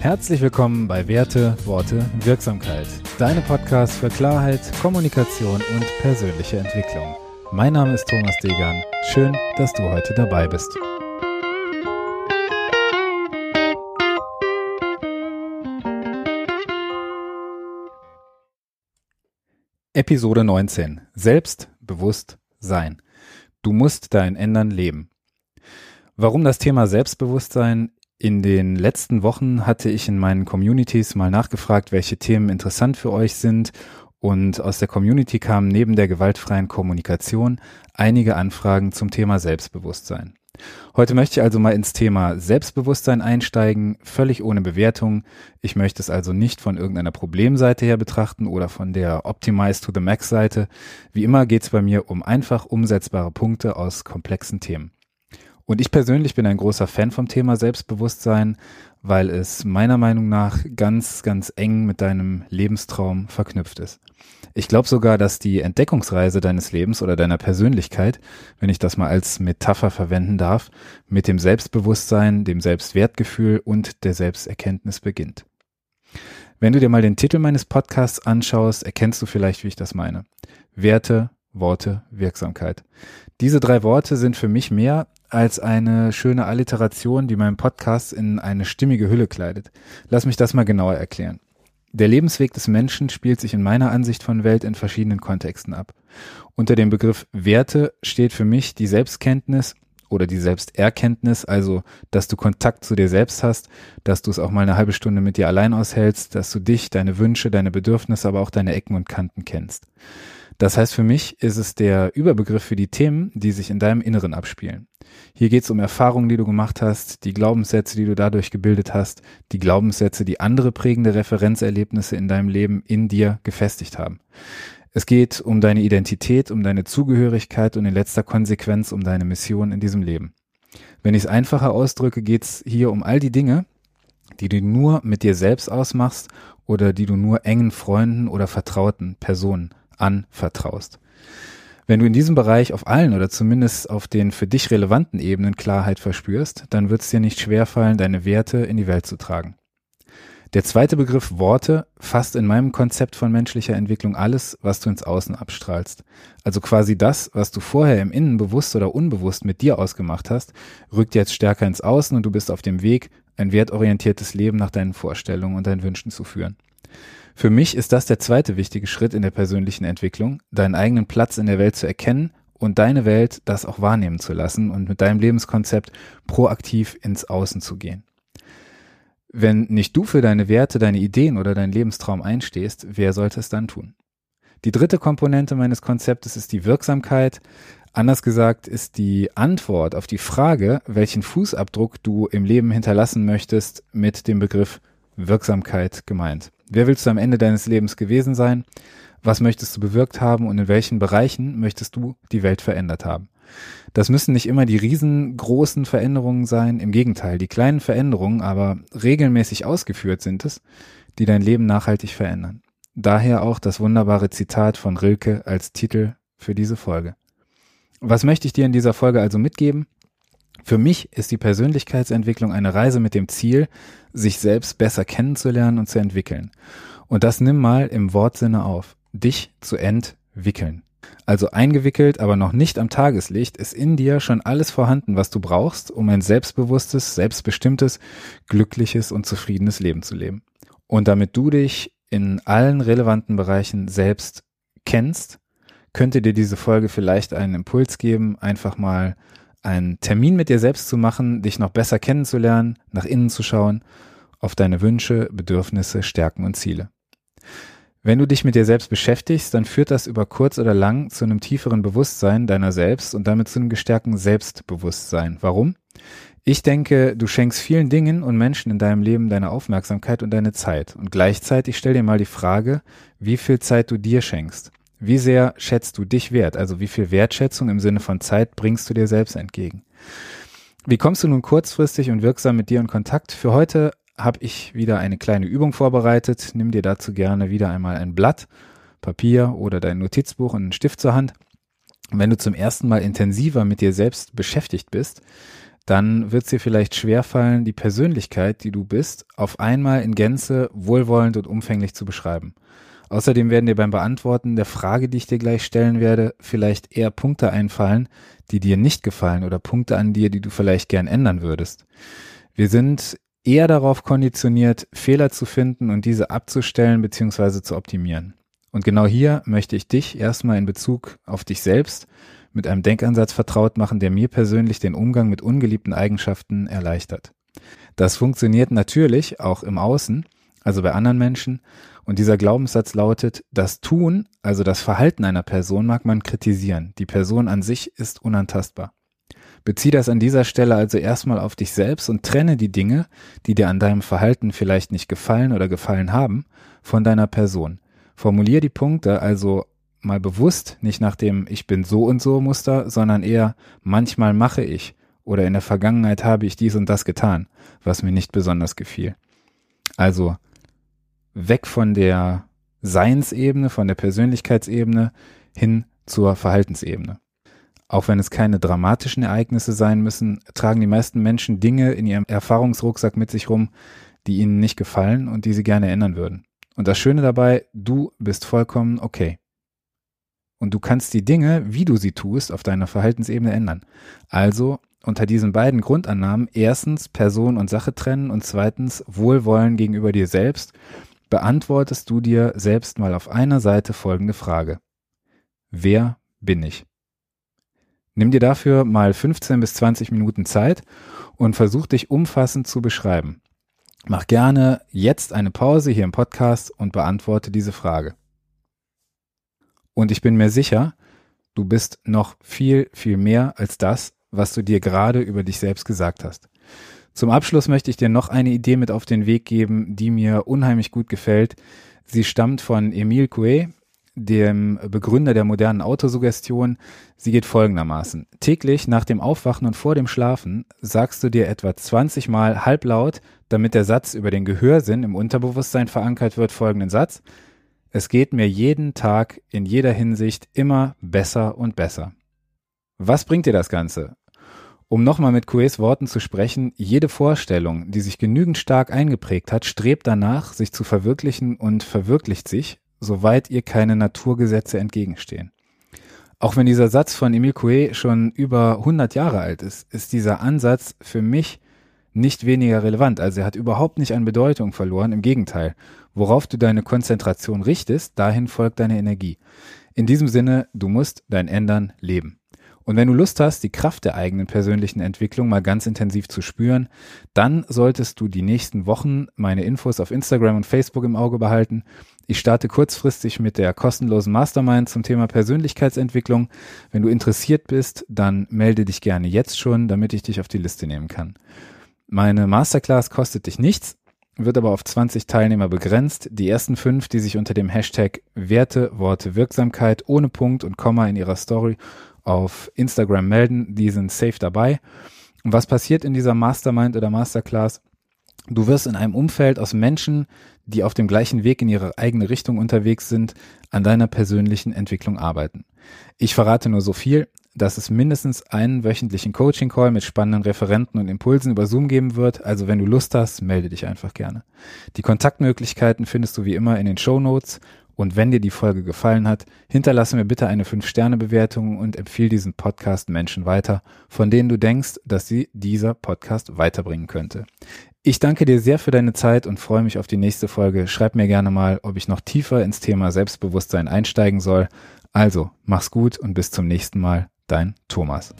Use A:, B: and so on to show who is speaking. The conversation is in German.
A: Herzlich willkommen bei Werte, Worte, Wirksamkeit. Deine Podcast für Klarheit, Kommunikation und persönliche Entwicklung. Mein Name ist Thomas Degan. Schön, dass du heute dabei bist. Episode 19. Selbstbewusst sein. Du musst dein Ändern leben. Warum das Thema Selbstbewusstsein in den letzten Wochen hatte ich in meinen Communities mal nachgefragt, welche Themen interessant für euch sind und aus der Community kamen neben der gewaltfreien Kommunikation einige Anfragen zum Thema Selbstbewusstsein. Heute möchte ich also mal ins Thema Selbstbewusstsein einsteigen, völlig ohne Bewertung. Ich möchte es also nicht von irgendeiner Problemseite her betrachten oder von der Optimize to the Max Seite. Wie immer geht es bei mir um einfach umsetzbare Punkte aus komplexen Themen. Und ich persönlich bin ein großer Fan vom Thema Selbstbewusstsein, weil es meiner Meinung nach ganz, ganz eng mit deinem Lebenstraum verknüpft ist. Ich glaube sogar, dass die Entdeckungsreise deines Lebens oder deiner Persönlichkeit, wenn ich das mal als Metapher verwenden darf, mit dem Selbstbewusstsein, dem Selbstwertgefühl und der Selbsterkenntnis beginnt. Wenn du dir mal den Titel meines Podcasts anschaust, erkennst du vielleicht, wie ich das meine. Werte, Worte, Wirksamkeit. Diese drei Worte sind für mich mehr als eine schöne Alliteration, die meinen Podcast in eine stimmige Hülle kleidet. Lass mich das mal genauer erklären. Der Lebensweg des Menschen spielt sich in meiner Ansicht von Welt in verschiedenen Kontexten ab. Unter dem Begriff Werte steht für mich die Selbstkenntnis oder die Selbsterkenntnis, also dass du Kontakt zu dir selbst hast, dass du es auch mal eine halbe Stunde mit dir allein aushältst, dass du dich, deine Wünsche, deine Bedürfnisse, aber auch deine Ecken und Kanten kennst. Das heißt, für mich ist es der Überbegriff für die Themen, die sich in deinem Inneren abspielen. Hier geht es um Erfahrungen, die du gemacht hast, die Glaubenssätze, die du dadurch gebildet hast, die Glaubenssätze, die andere prägende Referenzerlebnisse in deinem Leben in dir gefestigt haben. Es geht um deine Identität, um deine Zugehörigkeit und in letzter Konsequenz um deine Mission in diesem Leben. Wenn ich es einfacher ausdrücke, geht es hier um all die Dinge, die du nur mit dir selbst ausmachst oder die du nur engen Freunden oder vertrauten Personen anvertraust. Wenn du in diesem Bereich auf allen oder zumindest auf den für dich relevanten Ebenen Klarheit verspürst, dann wird es dir nicht schwerfallen, deine Werte in die Welt zu tragen. Der zweite Begriff Worte fasst in meinem Konzept von menschlicher Entwicklung alles, was du ins Außen abstrahlst. Also quasi das, was du vorher im Innen bewusst oder unbewusst mit dir ausgemacht hast, rückt jetzt stärker ins Außen und du bist auf dem Weg, ein wertorientiertes Leben nach deinen Vorstellungen und deinen Wünschen zu führen. Für mich ist das der zweite wichtige Schritt in der persönlichen Entwicklung, deinen eigenen Platz in der Welt zu erkennen und deine Welt das auch wahrnehmen zu lassen und mit deinem Lebenskonzept proaktiv ins Außen zu gehen. Wenn nicht du für deine Werte, deine Ideen oder deinen Lebenstraum einstehst, wer sollte es dann tun? Die dritte Komponente meines Konzeptes ist die Wirksamkeit. Anders gesagt ist die Antwort auf die Frage, welchen Fußabdruck du im Leben hinterlassen möchtest, mit dem Begriff Wirksamkeit gemeint. Wer willst du am Ende deines Lebens gewesen sein? Was möchtest du bewirkt haben und in welchen Bereichen möchtest du die Welt verändert haben? Das müssen nicht immer die riesengroßen Veränderungen sein, im Gegenteil, die kleinen Veränderungen, aber regelmäßig ausgeführt sind es, die dein Leben nachhaltig verändern. Daher auch das wunderbare Zitat von Rilke als Titel für diese Folge. Was möchte ich dir in dieser Folge also mitgeben? Für mich ist die Persönlichkeitsentwicklung eine Reise mit dem Ziel, sich selbst besser kennenzulernen und zu entwickeln. Und das nimm mal im Wortsinne auf. Dich zu entwickeln. Also eingewickelt, aber noch nicht am Tageslicht, ist in dir schon alles vorhanden, was du brauchst, um ein selbstbewusstes, selbstbestimmtes, glückliches und zufriedenes Leben zu leben. Und damit du dich in allen relevanten Bereichen selbst kennst, könnte dir diese Folge vielleicht einen Impuls geben, einfach mal einen Termin mit dir selbst zu machen, dich noch besser kennenzulernen, nach innen zu schauen, auf deine Wünsche, Bedürfnisse, Stärken und Ziele. Wenn du dich mit dir selbst beschäftigst, dann führt das über kurz oder lang zu einem tieferen Bewusstsein deiner selbst und damit zu einem gestärkten Selbstbewusstsein. Warum? Ich denke, du schenkst vielen Dingen und Menschen in deinem Leben deine Aufmerksamkeit und deine Zeit. Und gleichzeitig stell dir mal die Frage, wie viel Zeit du dir schenkst. Wie sehr schätzt du dich wert? Also wie viel Wertschätzung im Sinne von Zeit bringst du dir selbst entgegen? Wie kommst du nun kurzfristig und wirksam mit dir in Kontakt? Für heute habe ich wieder eine kleine Übung vorbereitet. Nimm dir dazu gerne wieder einmal ein Blatt, Papier oder dein Notizbuch und einen Stift zur Hand. wenn du zum ersten Mal intensiver mit dir selbst beschäftigt bist, dann wird es dir vielleicht schwerfallen, die Persönlichkeit, die du bist, auf einmal in Gänze wohlwollend und umfänglich zu beschreiben. Außerdem werden dir beim Beantworten der Frage, die ich dir gleich stellen werde, vielleicht eher Punkte einfallen, die dir nicht gefallen oder Punkte an dir, die du vielleicht gern ändern würdest. Wir sind eher darauf konditioniert, Fehler zu finden und diese abzustellen bzw. zu optimieren. Und genau hier möchte ich dich erstmal in Bezug auf dich selbst mit einem Denkansatz vertraut machen, der mir persönlich den Umgang mit ungeliebten Eigenschaften erleichtert. Das funktioniert natürlich auch im Außen, also bei anderen Menschen. Und dieser Glaubenssatz lautet, das Tun, also das Verhalten einer Person mag man kritisieren. Die Person an sich ist unantastbar. Bezieh das an dieser Stelle also erstmal auf dich selbst und trenne die Dinge, die dir an deinem Verhalten vielleicht nicht gefallen oder gefallen haben, von deiner Person. Formulier die Punkte also mal bewusst, nicht nach dem Ich bin so und so Muster, sondern eher manchmal mache ich oder in der Vergangenheit habe ich dies und das getan, was mir nicht besonders gefiel. Also weg von der Seinsebene, von der Persönlichkeitsebene hin zur Verhaltensebene. Auch wenn es keine dramatischen Ereignisse sein müssen, tragen die meisten Menschen Dinge in ihrem Erfahrungsrucksack mit sich rum, die ihnen nicht gefallen und die sie gerne ändern würden. Und das Schöne dabei, du bist vollkommen okay. Und du kannst die Dinge, wie du sie tust, auf deiner Verhaltensebene ändern. Also unter diesen beiden Grundannahmen erstens Person und Sache trennen und zweitens Wohlwollen gegenüber dir selbst, beantwortest du dir selbst mal auf einer Seite folgende Frage. Wer bin ich? Nimm dir dafür mal 15 bis 20 Minuten Zeit und versuch dich umfassend zu beschreiben. Mach gerne jetzt eine Pause hier im Podcast und beantworte diese Frage. Und ich bin mir sicher, du bist noch viel, viel mehr als das, was du dir gerade über dich selbst gesagt hast. Zum Abschluss möchte ich dir noch eine Idee mit auf den Weg geben, die mir unheimlich gut gefällt. Sie stammt von Emile Coué, dem Begründer der modernen Autosuggestion. Sie geht folgendermaßen. Täglich nach dem Aufwachen und vor dem Schlafen sagst du dir etwa 20 Mal halblaut, damit der Satz über den Gehörsinn im Unterbewusstsein verankert wird, folgenden Satz. Es geht mir jeden Tag in jeder Hinsicht immer besser und besser. Was bringt dir das Ganze? Um nochmal mit Coués Worten zu sprechen, jede Vorstellung, die sich genügend stark eingeprägt hat, strebt danach, sich zu verwirklichen und verwirklicht sich, soweit ihr keine Naturgesetze entgegenstehen. Auch wenn dieser Satz von Emile Coué schon über 100 Jahre alt ist, ist dieser Ansatz für mich nicht weniger relevant. Also er hat überhaupt nicht an Bedeutung verloren. Im Gegenteil. Worauf du deine Konzentration richtest, dahin folgt deine Energie. In diesem Sinne, du musst dein Ändern leben. Und wenn du Lust hast, die Kraft der eigenen persönlichen Entwicklung mal ganz intensiv zu spüren, dann solltest du die nächsten Wochen meine Infos auf Instagram und Facebook im Auge behalten. Ich starte kurzfristig mit der kostenlosen Mastermind zum Thema Persönlichkeitsentwicklung. Wenn du interessiert bist, dann melde dich gerne jetzt schon, damit ich dich auf die Liste nehmen kann. Meine Masterclass kostet dich nichts, wird aber auf 20 Teilnehmer begrenzt. Die ersten fünf, die sich unter dem Hashtag Werte, Worte, Wirksamkeit ohne Punkt und Komma in ihrer Story auf Instagram melden, die sind safe dabei. Und was passiert in dieser Mastermind oder Masterclass? Du wirst in einem Umfeld aus Menschen, die auf dem gleichen Weg in ihre eigene Richtung unterwegs sind, an deiner persönlichen Entwicklung arbeiten. Ich verrate nur so viel, dass es mindestens einen wöchentlichen Coaching-Call mit spannenden Referenten und Impulsen über Zoom geben wird. Also wenn du Lust hast, melde dich einfach gerne. Die Kontaktmöglichkeiten findest du wie immer in den Show Notes und wenn dir die Folge gefallen hat, hinterlasse mir bitte eine 5-Sterne-Bewertung und empfehle diesen Podcast Menschen weiter, von denen du denkst, dass sie dieser Podcast weiterbringen könnte. Ich danke dir sehr für deine Zeit und freue mich auf die nächste Folge. Schreib mir gerne mal, ob ich noch tiefer ins Thema Selbstbewusstsein einsteigen soll. Also, mach's gut und bis zum nächsten Mal. Dein Thomas.